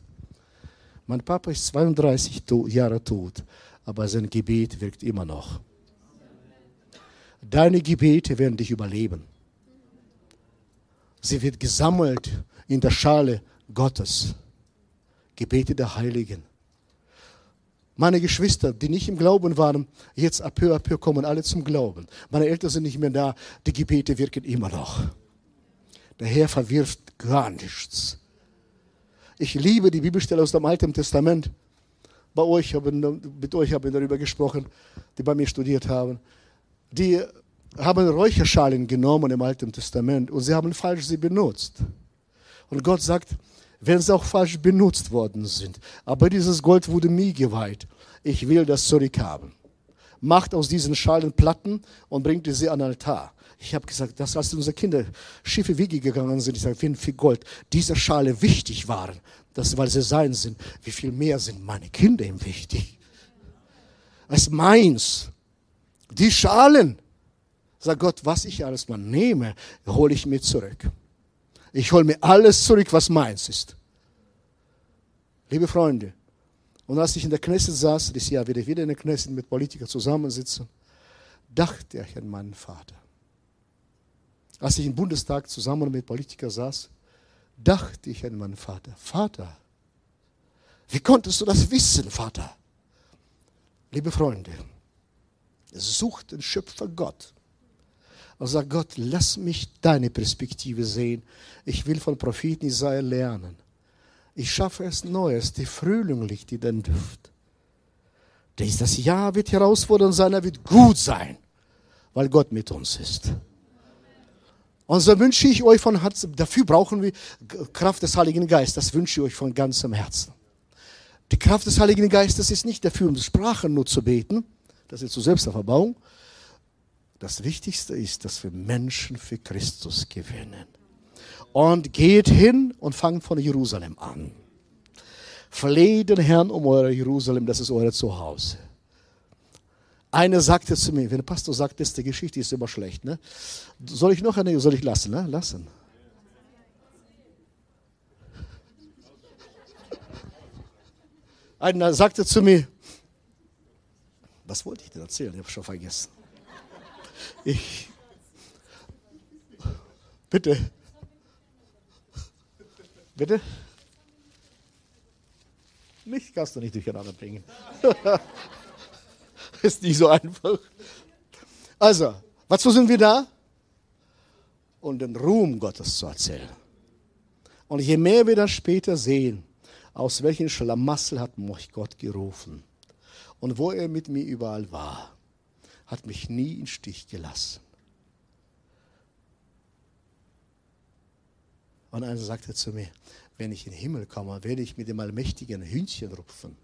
Mein Papa ist 32 Jahre tot, aber sein Gebet wirkt immer noch. Deine Gebete werden dich überleben. Sie wird gesammelt in der Schale Gottes. Gebete der Heiligen. Meine Geschwister, die nicht im Glauben waren, jetzt ab peu à peu kommen alle zum Glauben. Meine Eltern sind nicht mehr da, die Gebete wirken immer noch. Der Herr verwirft gar nichts. Ich liebe die Bibelstelle aus dem Alten Testament. Bei euch haben, mit euch habe ich darüber gesprochen, die bei mir studiert haben. Die haben Räucherschalen genommen im Alten Testament und sie haben falsch sie benutzt. Und Gott sagt, wenn sie auch falsch benutzt worden sind, aber dieses Gold wurde mir geweiht, ich will das zurückhaben. Macht aus diesen Schalen Platten und bringt sie an den Altar. Ich habe gesagt, dass als unsere Kinder schiefe Wege gegangen sind, ich sage, wie viel Gold diese Schale wichtig waren, das, weil sie sein sind, wie viel mehr sind meine Kinder ihm wichtig? als meins. Die Schalen, Sag Gott, was ich alles mal nehme, hole ich mir zurück. Ich hole mir alles zurück, was meins ist. Liebe Freunde, und als ich in der Knesset saß, dieses Jahr ich wieder in der Knesset mit Politikern zusammensitzen, dachte ich an meinen Vater. Als ich im Bundestag zusammen mit Politikern saß, dachte ich an meinen Vater. Vater, wie konntest du das wissen, Vater? Liebe Freunde, sucht den Schöpfer Gott und sagt, Gott, lass mich deine Perspektive sehen. Ich will von Propheten Isaiah lernen. Ich schaffe es Neues. Die Frühling liegt in den Duft. Das Jahr wird herausfordernd sein, er wird gut sein, weil Gott mit uns ist. Und so wünsche ich euch von Herzen, dafür brauchen wir Kraft des Heiligen Geistes, das wünsche ich euch von ganzem Herzen. Die Kraft des Heiligen Geistes ist nicht dafür, um Sprachen nur zu beten, das ist zur Selbsterverbauung. Das Wichtigste ist, dass wir Menschen für Christus gewinnen. Und geht hin und fangt von Jerusalem an. Fleht den Herrn um euer Jerusalem, das ist euer Zuhause. Einer sagte zu mir, wenn der Pastor sagt, das die Geschichte ist immer schlecht, ne? soll ich noch eine, soll ich lassen, ne? lassen. Einer sagte zu mir, was wollte ich denn erzählen? Ich habe schon vergessen. Ich, bitte, bitte. Mich kannst du nicht durcheinander bringen. Ist nicht so einfach. Also, wozu sind wir da? Um den Ruhm Gottes zu erzählen. Und je mehr wir dann später sehen, aus welchen Schlamassel hat mich Gott gerufen und wo er mit mir überall war, hat mich nie im Stich gelassen. Und einer sagte zu mir, wenn ich in den Himmel komme, werde ich mit dem Allmächtigen Hühnchen rupfen.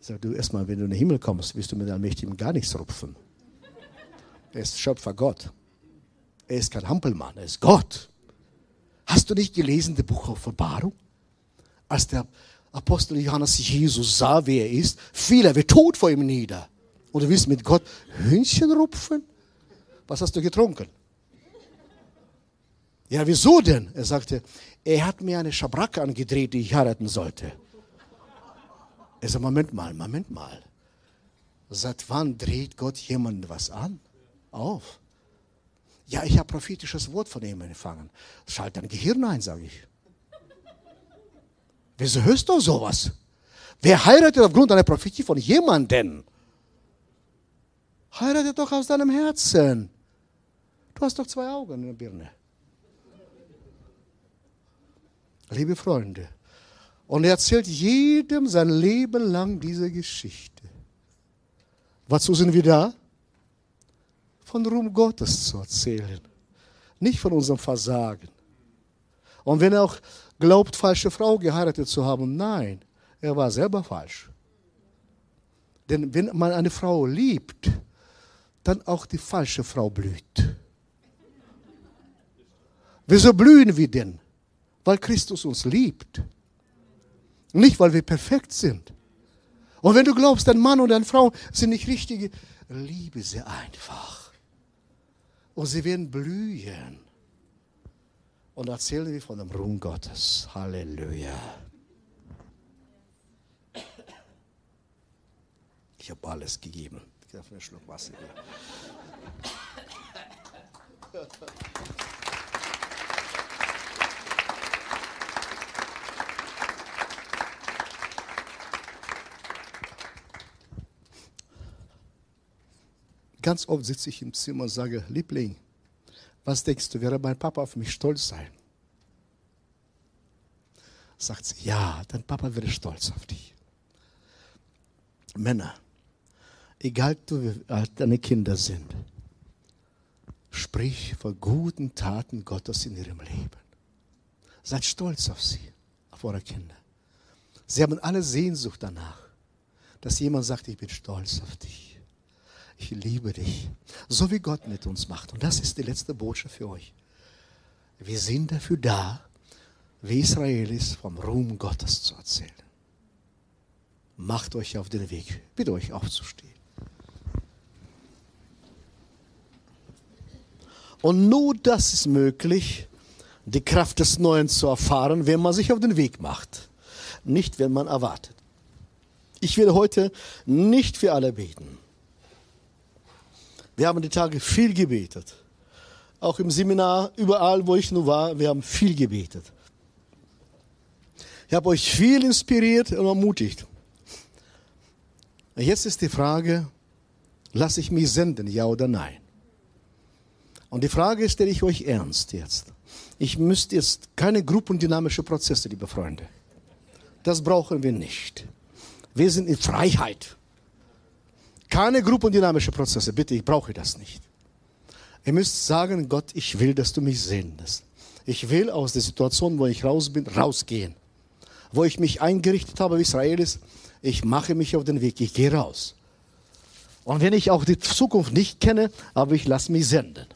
Ich sage, du erstmal, wenn du in den Himmel kommst, wirst du mit dem Allmächtigen gar nichts rupfen. Er ist Schöpfer Gott. Er ist kein Hampelmann, er ist Gott. Hast du nicht gelesen, das Buch Offenbarung? Als der Apostel Johannes Jesus sah, wer er ist, fiel er wie tot vor ihm nieder. Und du willst mit Gott Hühnchen rupfen? Was hast du getrunken? Ja, wieso denn? Er sagte, er hat mir eine Schabracke angedreht, die ich heiraten sollte. Er sagt, Moment mal, Moment mal. Seit wann dreht Gott jemand was an? Auf. Ja, ich habe prophetisches Wort von ihm empfangen. Schalt dein Gehirn ein, sage ich. Wieso hörst du sowas? Wer heiratet aufgrund einer Prophetie von jemandem? Heirate doch aus deinem Herzen. Du hast doch zwei Augen in der Birne. Liebe Freunde, und er erzählt jedem sein Leben lang diese Geschichte. Wozu sind wir da? Von Ruhm Gottes zu erzählen, nicht von unserem Versagen. Und wenn er auch glaubt, falsche Frau geheiratet zu haben, nein, er war selber falsch. Denn wenn man eine Frau liebt, dann auch die falsche Frau blüht. Wieso blühen wir denn? Weil Christus uns liebt. Nicht, weil wir perfekt sind. Und wenn du glaubst, dein Mann und deine Frau sind nicht richtige, liebe sie einfach. Und sie werden blühen. Und erzählen wir von dem Ruhm Gottes. Halleluja. Ich habe alles gegeben. Ich darf einen Schluck Wasser geben. Ganz oft sitze ich im Zimmer und sage, Liebling, was denkst du, wäre mein Papa auf mich stolz sein? Sagt sie, ja, dein Papa wäre stolz auf dich. Männer, egal wie alt deine Kinder sind, sprich von guten Taten Gottes in ihrem Leben. Seid stolz auf sie, auf eure Kinder. Sie haben alle Sehnsucht danach, dass jemand sagt, ich bin stolz auf dich ich liebe dich. So wie Gott mit uns macht. Und das ist die letzte Botschaft für euch. Wir sind dafür da, wie Israel ist, vom Ruhm Gottes zu erzählen. Macht euch auf den Weg. Bitte euch aufzustehen. Und nur das ist möglich, die Kraft des Neuen zu erfahren, wenn man sich auf den Weg macht. Nicht, wenn man erwartet. Ich werde heute nicht für alle beten. Wir haben die Tage viel gebetet. Auch im Seminar, überall, wo ich nur war, wir haben viel gebetet. Ich habe euch viel inspiriert und ermutigt. Jetzt ist die Frage, lasse ich mich senden, ja oder nein? Und die Frage stelle ich euch ernst jetzt. Ich müsste jetzt keine gruppendynamische Prozesse, liebe Freunde. Das brauchen wir nicht. Wir sind in Freiheit. Keine gruppendynamische Prozesse, bitte, ich brauche das nicht. Ihr müsst sagen, Gott, ich will, dass du mich sendest. Ich will aus der Situation, wo ich raus bin, rausgehen. Wo ich mich eingerichtet habe, wie Israel ist, ich mache mich auf den Weg, ich gehe raus. Und wenn ich auch die Zukunft nicht kenne, aber ich lasse mich senden,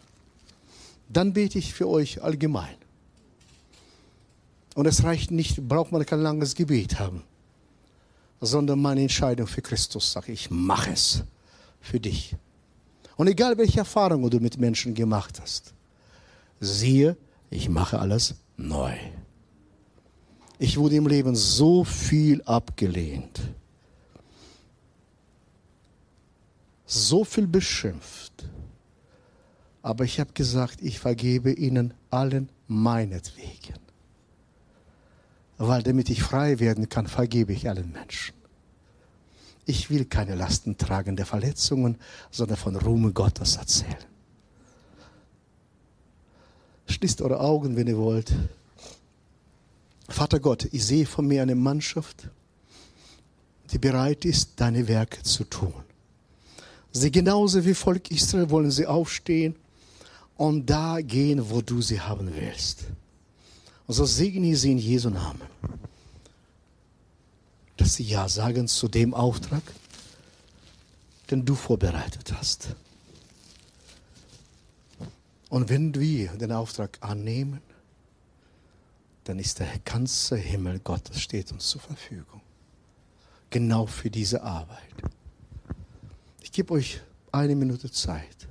dann bete ich für euch allgemein. Und es reicht nicht, braucht man kein langes Gebet haben, sondern meine Entscheidung für Christus, sage ich, mach es für dich. Und egal welche Erfahrungen du mit Menschen gemacht hast, siehe, ich mache alles neu. Ich wurde im Leben so viel abgelehnt, so viel beschimpft. Aber ich habe gesagt, ich vergebe ihnen allen meinetwegen. Weil damit ich frei werden kann, vergebe ich allen Menschen. Ich will keine Lasten tragen der Verletzungen, sondern von Ruhm Gottes erzählen. Schließt eure Augen, wenn ihr wollt. Vater Gott, ich sehe von mir eine Mannschaft, die bereit ist, deine Werke zu tun. Sie genauso wie Volk Israel wollen sie aufstehen und da gehen, wo du sie haben willst. Und so segne ich sie in Jesu Namen, dass sie Ja sagen zu dem Auftrag, den du vorbereitet hast. Und wenn wir den Auftrag annehmen, dann ist der ganze Himmel Gottes steht uns zur Verfügung. Genau für diese Arbeit. Ich gebe euch eine Minute Zeit.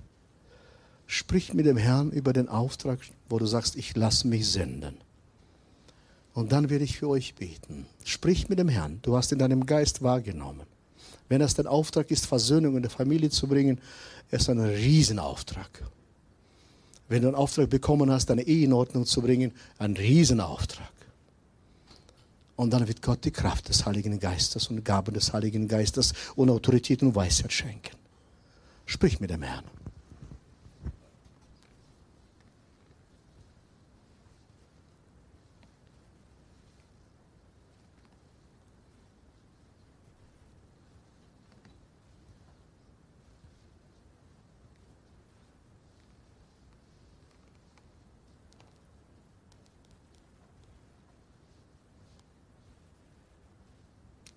Sprich mit dem Herrn über den Auftrag, wo du sagst, ich lasse mich senden. Und dann werde ich für euch beten. Sprich mit dem Herrn. Du hast in deinem Geist wahrgenommen. Wenn es dein Auftrag ist, Versöhnung in der Familie zu bringen, ist ein Riesenauftrag. Wenn du einen Auftrag bekommen hast, deine Ehe in Ordnung zu bringen, ein Riesenauftrag. Und dann wird Gott die Kraft des Heiligen Geistes und Gaben des Heiligen Geistes und Autorität und Weisheit schenken. Sprich mit dem Herrn.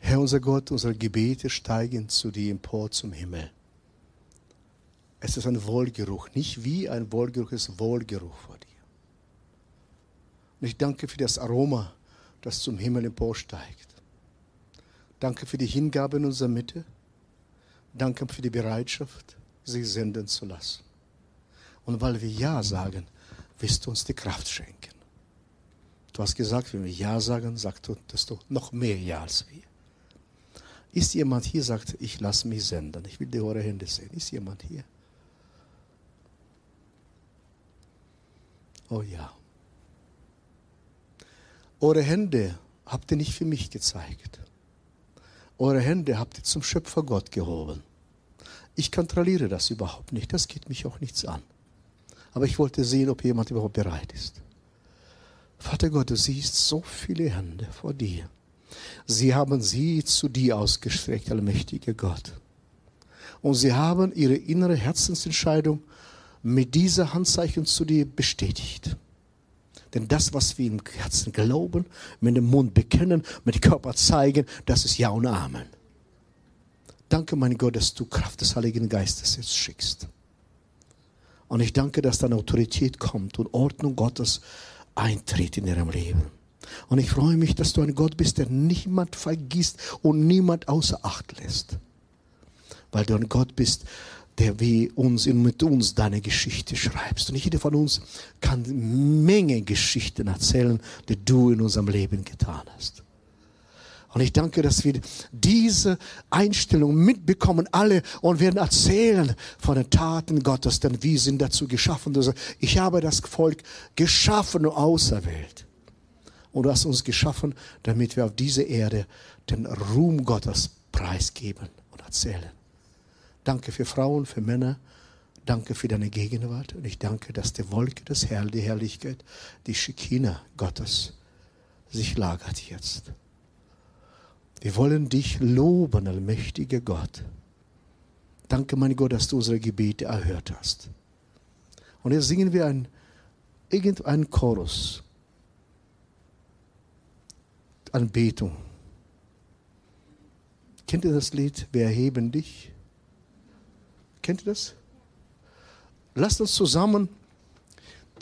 Herr unser Gott, unsere Gebete steigen zu dir empor zum Himmel. Es ist ein Wohlgeruch, nicht wie ein Wohlgeruch, es ist Wohlgeruch vor dir. Und ich danke für das Aroma, das zum Himmel emporsteigt. Danke für die Hingabe in unserer Mitte. Danke für die Bereitschaft, sich senden zu lassen. Und weil wir Ja sagen, wirst du uns die Kraft schenken. Du hast gesagt, wenn wir Ja sagen, sagst du, dass du noch mehr Ja als wir. Ist jemand hier, sagt, ich lasse mich senden. Ich will die eure Hände sehen. Ist jemand hier? Oh ja. Eure Hände habt ihr nicht für mich gezeigt. Eure Hände habt ihr zum Schöpfer Gott gehoben. Ich kontrolliere das überhaupt nicht. Das geht mich auch nichts an. Aber ich wollte sehen, ob jemand überhaupt bereit ist. Vater Gott, du siehst so viele Hände vor dir. Sie haben sie zu dir ausgestreckt, allmächtiger Gott. Und sie haben ihre innere Herzensentscheidung mit dieser Handzeichen zu dir bestätigt. Denn das, was wir im Herzen glauben, mit dem Mund bekennen, mit dem Körper zeigen, das ist Ja und Amen. Danke, mein Gott, dass du Kraft des Heiligen Geistes jetzt schickst. Und ich danke, dass deine Autorität kommt und Ordnung Gottes eintritt in ihrem Leben. Und ich freue mich, dass du ein Gott bist, der niemand vergisst und niemand außer Acht lässt. Weil du ein Gott bist, der wie uns und mit uns deine Geschichte schreibst. Und jeder von uns kann Menge Geschichten erzählen, die du in unserem Leben getan hast. Und ich danke, dass wir diese Einstellung mitbekommen, alle, und werden erzählen von den Taten Gottes, denn wir sind dazu geschaffen. Ich habe das Volk geschaffen und auserwählt. Und du hast uns geschaffen, damit wir auf dieser Erde den Ruhm Gottes preisgeben und erzählen. Danke für Frauen, für Männer. Danke für deine Gegenwart. Und ich danke, dass die Wolke des Herrn, die Herrlichkeit, die Schekina Gottes sich lagert jetzt. Wir wollen dich loben, allmächtiger Gott. Danke, mein Gott, dass du unsere Gebete erhört hast. Und jetzt singen wir ein, irgendeinen Chorus. Anbetung. Kennt ihr das Lied? Wir erheben dich? Kennt ihr das? Lasst uns zusammen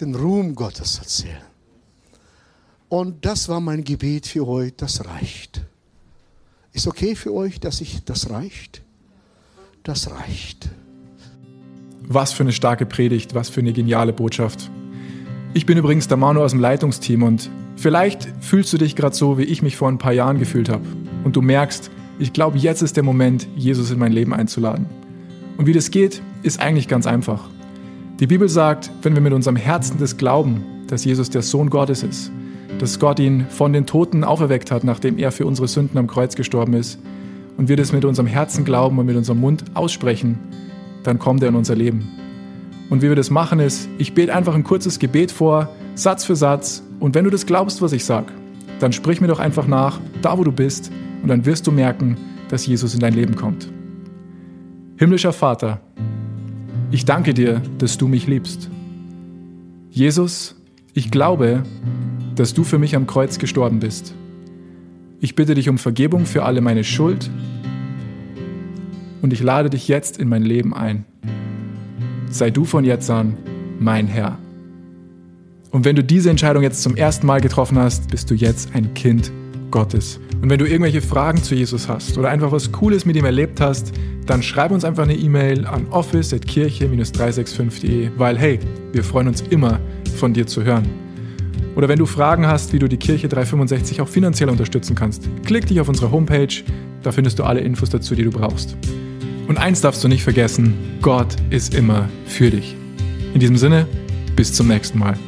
den Ruhm Gottes erzählen. Und das war mein Gebet für heute, das reicht. Ist okay für euch, dass ich das reicht? Das reicht. Was für eine starke Predigt, was für eine geniale Botschaft. Ich bin übrigens der Manu aus dem Leitungsteam und vielleicht fühlst du dich gerade so, wie ich mich vor ein paar Jahren gefühlt habe. Und du merkst, ich glaube, jetzt ist der Moment, Jesus in mein Leben einzuladen. Und wie das geht, ist eigentlich ganz einfach. Die Bibel sagt, wenn wir mit unserem Herzen das glauben, dass Jesus der Sohn Gottes ist, dass Gott ihn von den Toten auferweckt hat, nachdem er für unsere Sünden am Kreuz gestorben ist, und wir das mit unserem Herzen glauben und mit unserem Mund aussprechen, dann kommt er in unser Leben. Und wie wir das machen ist, ich bete einfach ein kurzes Gebet vor, Satz für Satz, und wenn du das glaubst, was ich sage, dann sprich mir doch einfach nach, da wo du bist, und dann wirst du merken, dass Jesus in dein Leben kommt. Himmlischer Vater, ich danke dir, dass du mich liebst. Jesus, ich glaube, dass du für mich am Kreuz gestorben bist. Ich bitte dich um Vergebung für alle meine Schuld und ich lade dich jetzt in mein Leben ein. Sei du von jetzt an mein Herr. Und wenn du diese Entscheidung jetzt zum ersten Mal getroffen hast, bist du jetzt ein Kind Gottes. Und wenn du irgendwelche Fragen zu Jesus hast oder einfach was Cooles mit ihm erlebt hast, dann schreib uns einfach eine E-Mail an office.kirche-365.de, weil hey, wir freuen uns immer, von dir zu hören. Oder wenn du Fragen hast, wie du die Kirche 365 auch finanziell unterstützen kannst, klick dich auf unsere Homepage, da findest du alle Infos dazu, die du brauchst. Und eins darfst du nicht vergessen, Gott ist immer für dich. In diesem Sinne, bis zum nächsten Mal.